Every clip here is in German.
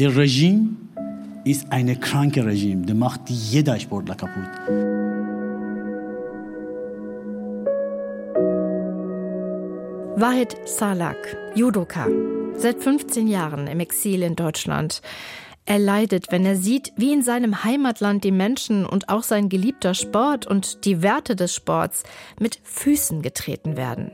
Der Regime ist ein krankes Regime. Der macht jeder Sportler kaputt. Wahid Salak, Judoka, seit 15 Jahren im Exil in Deutschland. Er leidet, wenn er sieht, wie in seinem Heimatland die Menschen und auch sein geliebter Sport und die Werte des Sports mit Füßen getreten werden.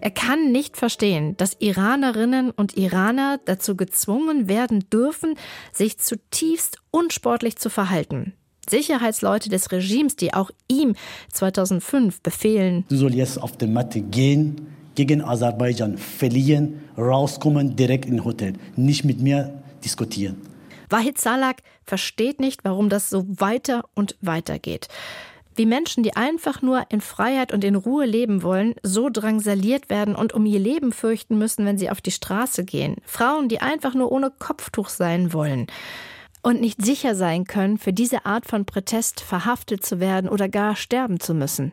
Er kann nicht verstehen, dass Iranerinnen und Iraner dazu gezwungen werden dürfen, sich zutiefst unsportlich zu verhalten. Sicherheitsleute des Regimes, die auch ihm 2005 befehlen, du sollst jetzt auf die Matte gehen, gegen Aserbaidschan verlieren, rauskommen, direkt in Hotel, nicht mit mir diskutieren. Wahid Salak versteht nicht, warum das so weiter und weiter geht. Wie Menschen, die einfach nur in Freiheit und in Ruhe leben wollen, so drangsaliert werden und um ihr Leben fürchten müssen, wenn sie auf die Straße gehen. Frauen, die einfach nur ohne Kopftuch sein wollen und nicht sicher sein können, für diese Art von Protest verhaftet zu werden oder gar sterben zu müssen.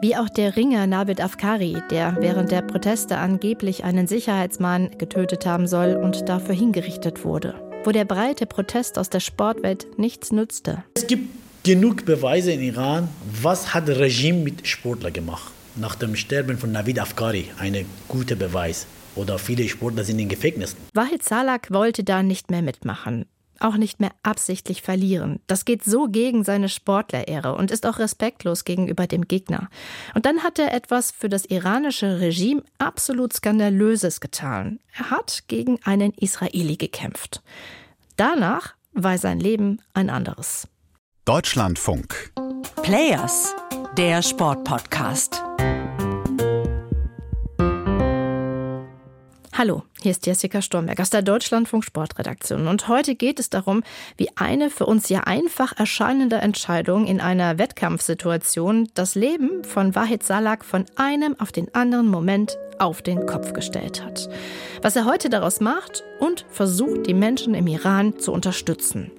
Wie auch der Ringer Navid Afkari, der während der Proteste angeblich einen Sicherheitsmann getötet haben soll und dafür hingerichtet wurde, wo der breite Protest aus der Sportwelt nichts nützte. Es gibt genug Beweise in Iran, was hat das Regime mit Sportler gemacht. Nach dem Sterben von Navid Afkari, ein guter Beweis. Oder viele Sportler sind in Gefängnissen. Wahid Salak wollte da nicht mehr mitmachen auch nicht mehr absichtlich verlieren. Das geht so gegen seine Sportlerehre und ist auch respektlos gegenüber dem Gegner. Und dann hat er etwas für das iranische Regime absolut Skandalöses getan. Er hat gegen einen Israeli gekämpft. Danach war sein Leben ein anderes. Deutschlandfunk. Players, der Sportpodcast. Hallo, hier ist Jessica Stormberg aus der Deutschlandfunk Sportredaktion und heute geht es darum, wie eine für uns ja einfach erscheinende Entscheidung in einer Wettkampfsituation das Leben von Wahid Salak von einem auf den anderen Moment auf den Kopf gestellt hat. Was er heute daraus macht und versucht, die Menschen im Iran zu unterstützen.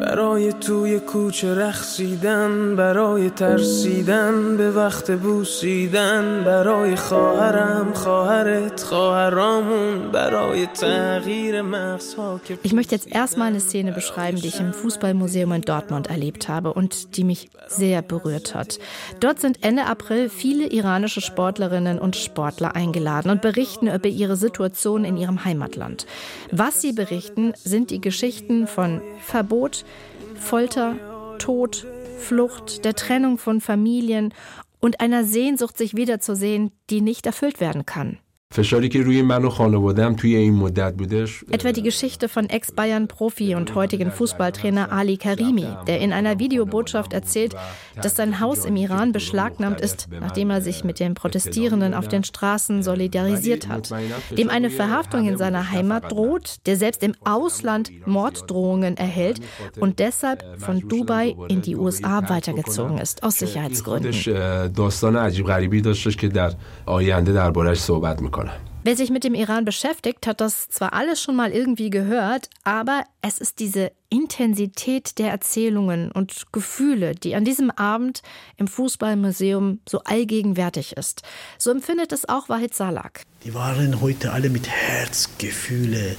برای توی کوچه رخصیدن برای ترسیدن به وقت بوسیدن برای خواهرم خواهرت خواهرامون برای تغییر مغزها Ich möchte jetzt erstmal eine Szene beschreiben, die ich im Fußballmuseum in Dortmund erlebt habe und die mich sehr berührt hat. Dort sind Ende April viele iranische Sportlerinnen und Sportler eingeladen und berichten über ihre Situation in ihrem Heimatland. Was sie berichten, sind die Geschichten von Verbot, Folter, Tod, Flucht, der Trennung von Familien und einer Sehnsucht, sich wiederzusehen, die nicht erfüllt werden kann. Etwa die Geschichte von Ex-Bayern-Profi und heutigen Fußballtrainer Ali Karimi, der in einer Videobotschaft erzählt, dass sein Haus im Iran beschlagnahmt ist, nachdem er sich mit den Protestierenden auf den Straßen solidarisiert hat, dem eine Verhaftung in seiner Heimat droht, der selbst im Ausland Morddrohungen erhält und deshalb von Dubai in die USA weitergezogen ist, aus Sicherheitsgründen. Wer sich mit dem Iran beschäftigt, hat das zwar alles schon mal irgendwie gehört, aber es ist diese Intensität der Erzählungen und Gefühle, die an diesem Abend im Fußballmuseum so allgegenwärtig ist. So empfindet es auch Wahid Salak. Die waren heute alle mit Herzgefühle.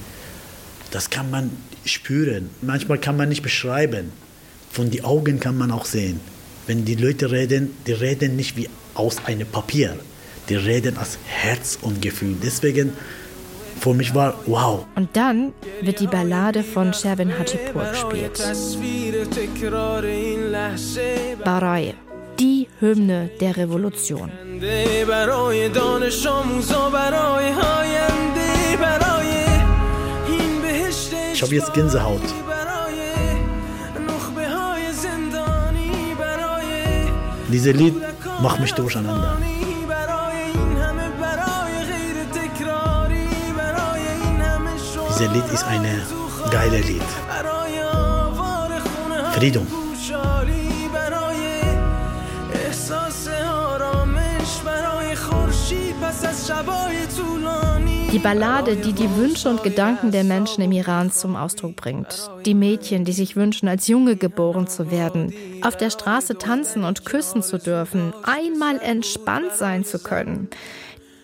Das kann man spüren. Manchmal kann man nicht beschreiben. Von den Augen kann man auch sehen. Wenn die Leute reden, die reden nicht wie aus einem Papier die reden aus Herz und Gefühl. Deswegen für mich war wow. Und dann wird die Ballade von Sherwin Hajipur gespielt. Barai, die Hymne der Revolution. Ich habe jetzt Gänsehaut. Dieses Lied macht mich durcheinander. Dieses Lied ist ein geiles Lied. Frieden. Die Ballade, die die Wünsche und Gedanken der Menschen im Iran zum Ausdruck bringt. Die Mädchen, die sich wünschen, als Junge geboren zu werden, auf der Straße tanzen und küssen zu dürfen, einmal entspannt sein zu können.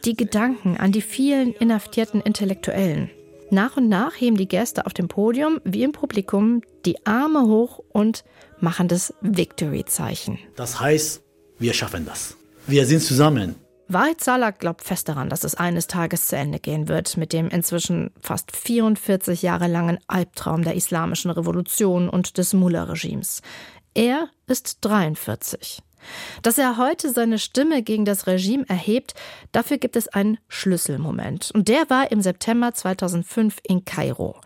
Die Gedanken an die vielen inhaftierten Intellektuellen. Nach und nach heben die Gäste auf dem Podium wie im Publikum die Arme hoch und machen das Victory-Zeichen. Das heißt, wir schaffen das. Wir sind zusammen. Wahid Salak glaubt fest daran, dass es eines Tages zu Ende gehen wird mit dem inzwischen fast 44 Jahre langen Albtraum der islamischen Revolution und des Mullah-Regimes. Er ist 43. Dass er heute seine Stimme gegen das Regime erhebt, dafür gibt es einen Schlüsselmoment. Und der war im September 2005 in Kairo.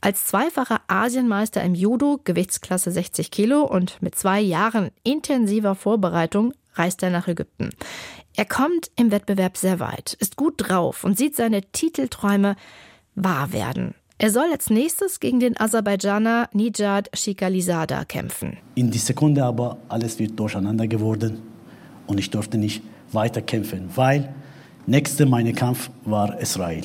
Als zweifacher Asienmeister im Judo, Gewichtsklasse 60 Kilo und mit zwei Jahren intensiver Vorbereitung reist er nach Ägypten. Er kommt im Wettbewerb sehr weit, ist gut drauf und sieht seine Titelträume wahr werden. Er soll als nächstes gegen den Aserbaidschaner Nijad Shikalizada kämpfen. In die Sekunde aber alles wird durcheinander geworden und ich durfte nicht weiter kämpfen, weil nächste mein Kampf war Israel.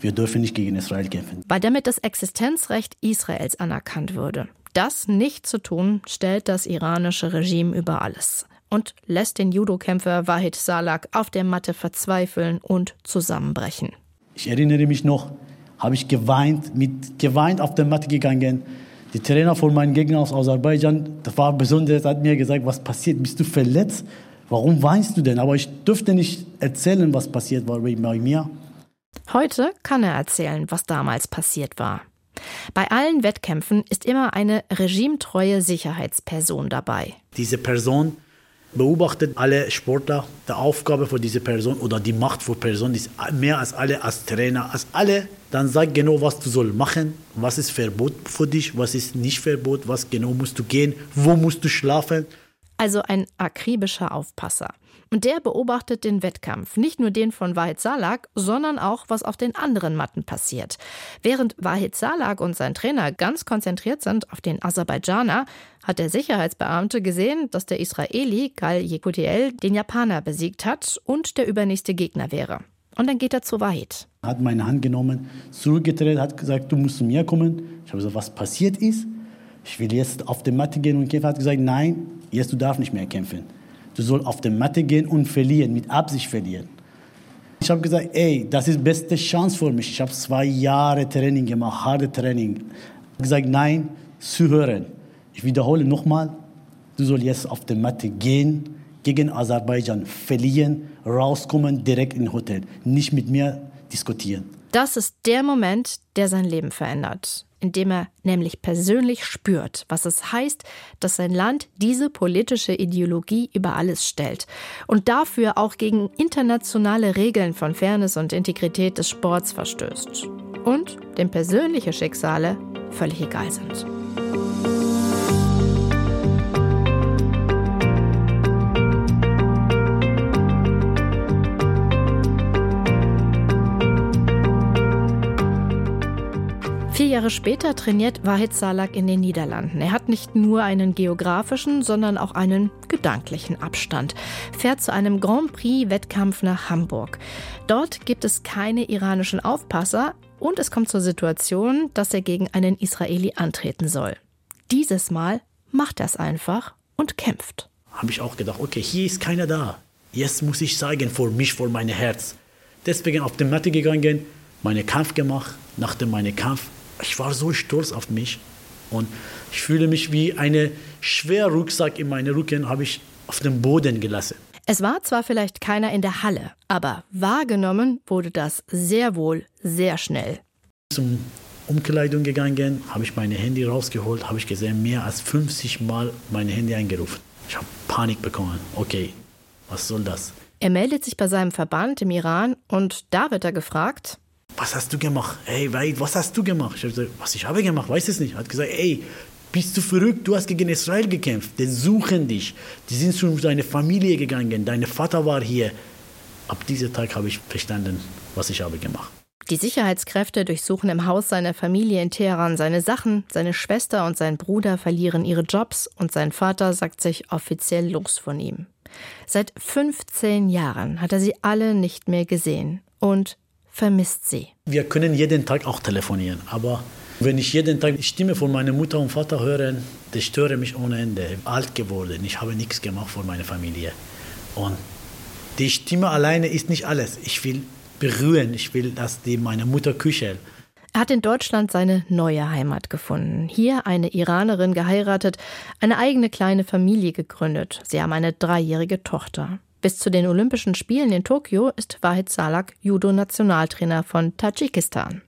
Wir dürfen nicht gegen Israel kämpfen. Weil damit das Existenzrecht Israels anerkannt würde. Das nicht zu tun, stellt das iranische Regime über alles und lässt den Judokämpfer Wahid Salak auf der Matte verzweifeln und zusammenbrechen. Ich erinnere mich noch, habe ich geweint, mit geweint auf der Matte gegangen. Die Trainer von meinen Gegnern aus Aserbaidschan, das war besonders, hat mir gesagt, was passiert, bist du verletzt? Warum weinst du denn? Aber ich dürfte nicht erzählen, was passiert war bei mir. Heute kann er erzählen, was damals passiert war. Bei allen Wettkämpfen ist immer eine regimetreue Sicherheitsperson dabei. Diese Person beobachtet alle Sportler. Die Aufgabe für diese Person oder die Macht für Person ist mehr als alle als Trainer, als alle. Dann sag genau, was du soll machen, was ist Verbot für dich, was ist nicht Verbot, was genau musst du gehen, wo musst du schlafen. Also ein akribischer Aufpasser. Und der beobachtet den Wettkampf, nicht nur den von Wahid Salak, sondern auch, was auf den anderen Matten passiert. Während Wahid Salak und sein Trainer ganz konzentriert sind auf den Aserbaidschaner, hat der Sicherheitsbeamte gesehen, dass der Israeli Gal Yekutiel den Japaner besiegt hat und der übernächste Gegner wäre. Und dann geht er zu Wahid. Hat meine Hand genommen, zurückgedreht, hat gesagt, du musst zu mir kommen. Ich habe gesagt, was passiert ist. Ich will jetzt auf die Matte gehen und. Er hat gesagt, nein, jetzt du nicht mehr kämpfen. Du sollst auf die Matte gehen und verlieren, mit Absicht verlieren. Ich habe gesagt, ey, das ist die beste Chance für mich. Ich habe zwei Jahre Training gemacht, harte Training. Ich habe gesagt, nein, zuhören. Ich wiederhole nochmal, du sollst jetzt auf die Matte gehen, gegen Aserbaidschan verlieren, rauskommen, direkt in Hotel. Nicht mit mir diskutieren. Das ist der Moment, der sein Leben verändert indem er nämlich persönlich spürt, was es heißt, dass sein Land diese politische Ideologie über alles stellt und dafür auch gegen internationale Regeln von Fairness und Integrität des Sports verstößt und dem persönliche Schicksale völlig egal sind. Jahre später trainiert Wahid Salak in den Niederlanden. Er hat nicht nur einen geografischen, sondern auch einen gedanklichen Abstand. Fährt zu einem Grand Prix-Wettkampf nach Hamburg. Dort gibt es keine iranischen Aufpasser und es kommt zur Situation, dass er gegen einen Israeli antreten soll. Dieses Mal macht er es einfach und kämpft. Habe ich auch gedacht, okay, hier ist keiner da. Jetzt muss ich sagen, vor mich, vor mein Herz. Deswegen auf die Matte gegangen, meinen Kampf gemacht. Nach dem meinen Kampf ich war so stolz auf mich und ich fühle mich wie eine schwere Rucksack in meinen Rücken habe ich auf dem Boden gelassen. Es war zwar vielleicht keiner in der Halle, aber wahrgenommen wurde das sehr wohl sehr schnell. Zum Umkleidung gegangen, habe ich mein Handy rausgeholt, habe ich gesehen, mehr als 50 Mal mein Handy angerufen. Ich habe Panik bekommen. Okay, was soll das? Er meldet sich bei seinem Verband im Iran und da wird er gefragt, was hast du gemacht? Ey, was hast du gemacht? Ich habe gesagt, was ich habe gemacht, weiß es nicht. Er hat gesagt, ey, bist du verrückt? Du hast gegen Israel gekämpft. Die suchen dich. Die sind zu deiner Familie gegangen. Dein Vater war hier. Ab diesem Tag habe ich verstanden, was ich habe gemacht. Die Sicherheitskräfte durchsuchen im Haus seiner Familie in Teheran seine Sachen, seine Schwester und sein Bruder verlieren ihre Jobs und sein Vater sagt sich offiziell los von ihm. Seit 15 Jahren hat er sie alle nicht mehr gesehen und vermisst sie. Wir können jeden Tag auch telefonieren, aber wenn ich jeden Tag die Stimme von meiner Mutter und Vater höre, das störe mich ohne Ende. Alt geworden, ich habe nichts gemacht für meine Familie. Und die Stimme alleine ist nicht alles. Ich will berühren, ich will, dass die meine Mutter küchelt. Er hat in Deutschland seine neue Heimat gefunden. Hier eine Iranerin geheiratet, eine eigene kleine Familie gegründet. Sie haben eine dreijährige Tochter. Bis zu den Olympischen Spielen in Tokio ist Wahid Salak Judo-Nationaltrainer von Tadschikistan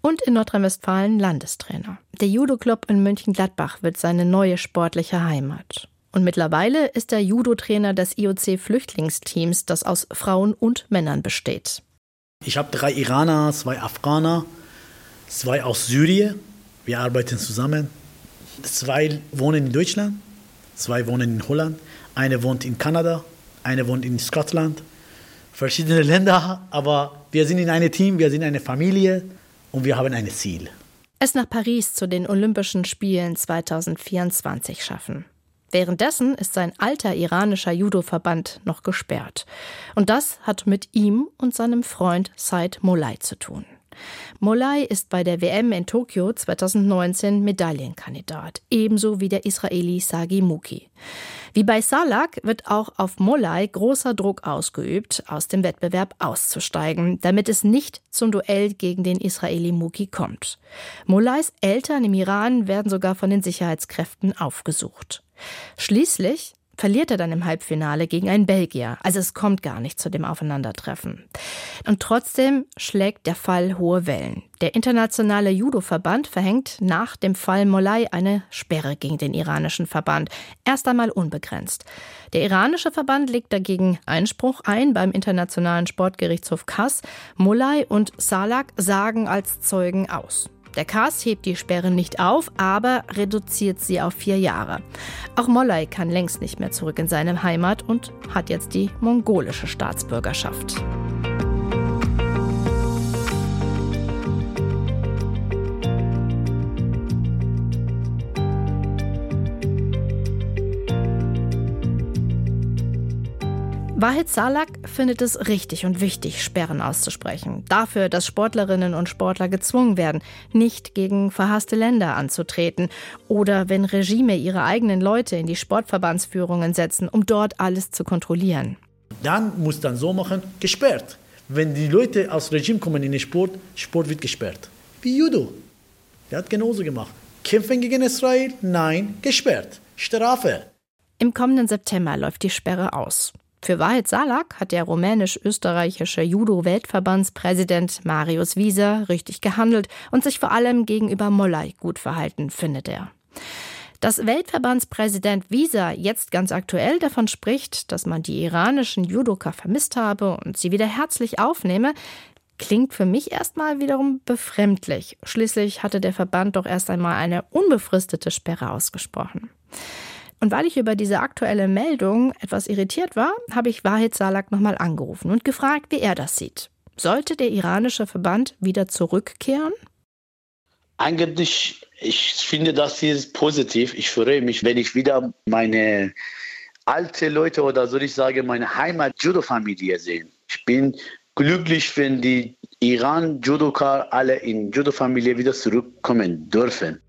und in Nordrhein-Westfalen Landestrainer. Der Judo-Club in Mönchengladbach wird seine neue sportliche Heimat. Und mittlerweile ist er Judo-Trainer des IOC-Flüchtlingsteams, das aus Frauen und Männern besteht. Ich habe drei Iraner, zwei Afghaner, zwei aus Syrien. Wir arbeiten zusammen. Zwei wohnen in Deutschland, zwei wohnen in Holland, eine wohnt in Kanada eine wohnt in Schottland. Verschiedene Länder, aber wir sind in einem Team, wir sind eine Familie und wir haben ein Ziel. Es nach Paris zu den Olympischen Spielen 2024 schaffen. Währenddessen ist sein alter iranischer Judo-Verband noch gesperrt. Und das hat mit ihm und seinem Freund Said Molai zu tun. Molai ist bei der WM in Tokio 2019 Medaillenkandidat, ebenso wie der Israeli Sagi Muki. Wie bei Salak wird auch auf Molai großer Druck ausgeübt, aus dem Wettbewerb auszusteigen, damit es nicht zum Duell gegen den Israeli Muki kommt. Molais Eltern im Iran werden sogar von den Sicherheitskräften aufgesucht. Schließlich verliert er dann im Halbfinale gegen einen Belgier. Also es kommt gar nicht zu dem Aufeinandertreffen. Und trotzdem schlägt der Fall hohe Wellen. Der internationale Judo-Verband verhängt nach dem Fall Molai eine Sperre gegen den iranischen Verband. Erst einmal unbegrenzt. Der iranische Verband legt dagegen Einspruch ein beim Internationalen Sportgerichtshof Kass. Molai und Salak sagen als Zeugen aus. Der Cast hebt die Sperre nicht auf, aber reduziert sie auf vier Jahre. Auch Mollay kann längst nicht mehr zurück in seine Heimat und hat jetzt die mongolische Staatsbürgerschaft. Wahid Salak findet es richtig und wichtig, Sperren auszusprechen. Dafür, dass Sportlerinnen und Sportler gezwungen werden, nicht gegen verhasste Länder anzutreten oder wenn Regime ihre eigenen Leute in die Sportverbandsführungen setzen, um dort alles zu kontrollieren. Dann muss dann so machen, gesperrt. Wenn die Leute aus Regime kommen in den Sport, Sport wird gesperrt. Wie Judo. Der hat genauso gemacht. Kämpfen gegen Israel? Nein, gesperrt. Strafe. Im kommenden September läuft die Sperre aus. Für Wahid Salak hat der rumänisch-österreichische Judo-Weltverbandspräsident Marius Wieser richtig gehandelt und sich vor allem gegenüber Mollay gut verhalten, findet er. Dass Weltverbandspräsident Visa jetzt ganz aktuell davon spricht, dass man die iranischen Judoka vermisst habe und sie wieder herzlich aufnehme, klingt für mich erstmal wiederum befremdlich. Schließlich hatte der Verband doch erst einmal eine unbefristete Sperre ausgesprochen. Und weil ich über diese aktuelle Meldung etwas irritiert war, habe ich Wahid Salak nochmal angerufen und gefragt, wie er das sieht. Sollte der iranische Verband wieder zurückkehren? Eigentlich, ich finde das hier positiv. Ich freue mich, wenn ich wieder meine alte Leute oder soll ich sagen, meine Heimat-Judo-Familie sehe. Ich bin glücklich, wenn die Iran-Judoka alle in Judo-Familie wieder zurückkommen dürfen.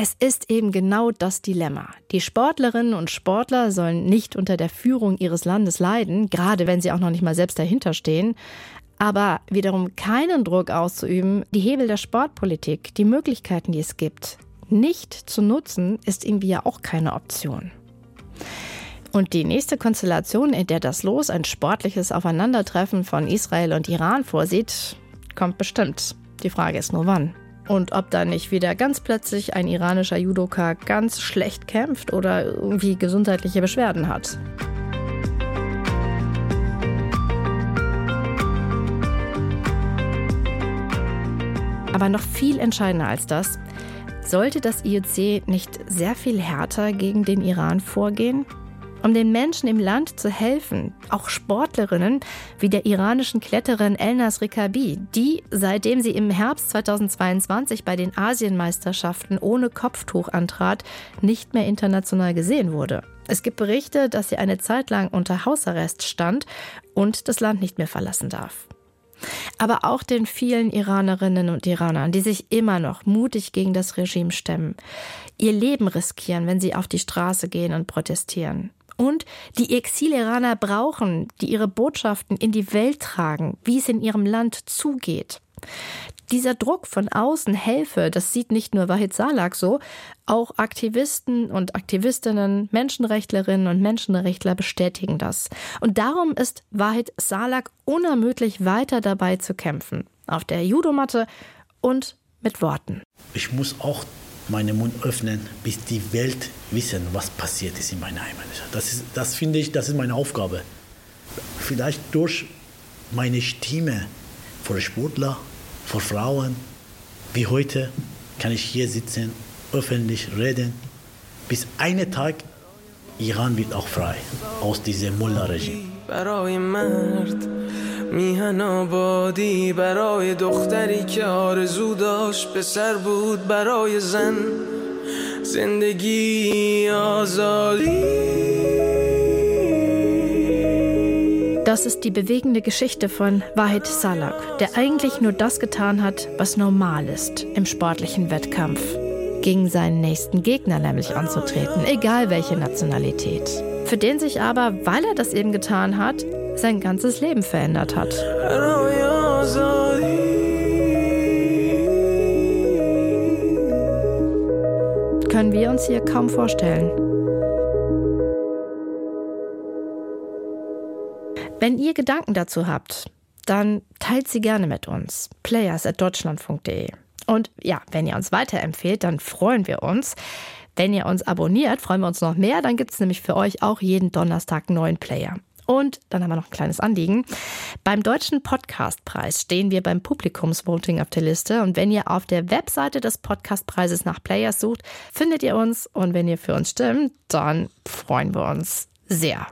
Es ist eben genau das Dilemma. Die Sportlerinnen und Sportler sollen nicht unter der Führung ihres Landes leiden, gerade wenn sie auch noch nicht mal selbst dahinter stehen. Aber wiederum keinen Druck auszuüben, die Hebel der Sportpolitik, die Möglichkeiten, die es gibt, nicht zu nutzen, ist irgendwie ja auch keine Option. Und die nächste Konstellation, in der das Los ein sportliches Aufeinandertreffen von Israel und Iran vorsieht, kommt bestimmt. Die Frage ist nur wann. Und ob da nicht wieder ganz plötzlich ein iranischer Judoka ganz schlecht kämpft oder irgendwie gesundheitliche Beschwerden hat. Aber noch viel entscheidender als das, sollte das IOC nicht sehr viel härter gegen den Iran vorgehen? Um den Menschen im Land zu helfen, auch Sportlerinnen wie der iranischen Kletterin Elnas Rikabi, die, seitdem sie im Herbst 2022 bei den Asienmeisterschaften ohne Kopftuch antrat, nicht mehr international gesehen wurde. Es gibt Berichte, dass sie eine Zeit lang unter Hausarrest stand und das Land nicht mehr verlassen darf. Aber auch den vielen Iranerinnen und Iranern, die sich immer noch mutig gegen das Regime stemmen, ihr Leben riskieren, wenn sie auf die Straße gehen und protestieren und die Exil-Iraner brauchen, die ihre Botschaften in die Welt tragen, wie es in ihrem Land zugeht. Dieser Druck von außen helfe, das sieht nicht nur Wahid Salak so, auch Aktivisten und Aktivistinnen, Menschenrechtlerinnen und Menschenrechtler bestätigen das. Und darum ist Wahid Salak unermüdlich weiter dabei zu kämpfen. Auf der Judomatte und mit Worten. Ich muss auch meinen Mund öffnen, bis die Welt wissen, was passiert ist in meiner Heimat. Das, ist, das finde ich, das ist meine Aufgabe. Vielleicht durch meine Stimme vor Sportler, vor Frauen, wie heute, kann ich hier sitzen, öffentlich reden, bis einen Tag Iran wird auch frei aus diesem Mullah-Regime. میهن آبادی برای دختری که آرزو داشت پسر بود برای زن زندگی آزادی Das ist die bewegende Geschichte von Wahid Salak, der eigentlich nur das getan hat, was normal ist im sportlichen Wettkampf. Gegen seinen nächsten Gegner nämlich anzutreten, egal welche Nationalität. Für den sich aber, weil er das eben getan hat, sein ganzes Leben verändert hat. Können wir uns hier kaum vorstellen. Wenn ihr Gedanken dazu habt, dann teilt sie gerne mit uns. Players at deutschlandfunk.de. Und ja, wenn ihr uns weiterempfehlt, dann freuen wir uns. Wenn ihr uns abonniert, freuen wir uns noch mehr. Dann gibt es nämlich für euch auch jeden Donnerstag neuen Player. Und dann haben wir noch ein kleines Anliegen. Beim Deutschen Podcastpreis stehen wir beim Publikumsvoting auf der Liste. Und wenn ihr auf der Webseite des Podcastpreises nach Players sucht, findet ihr uns. Und wenn ihr für uns stimmt, dann freuen wir uns sehr.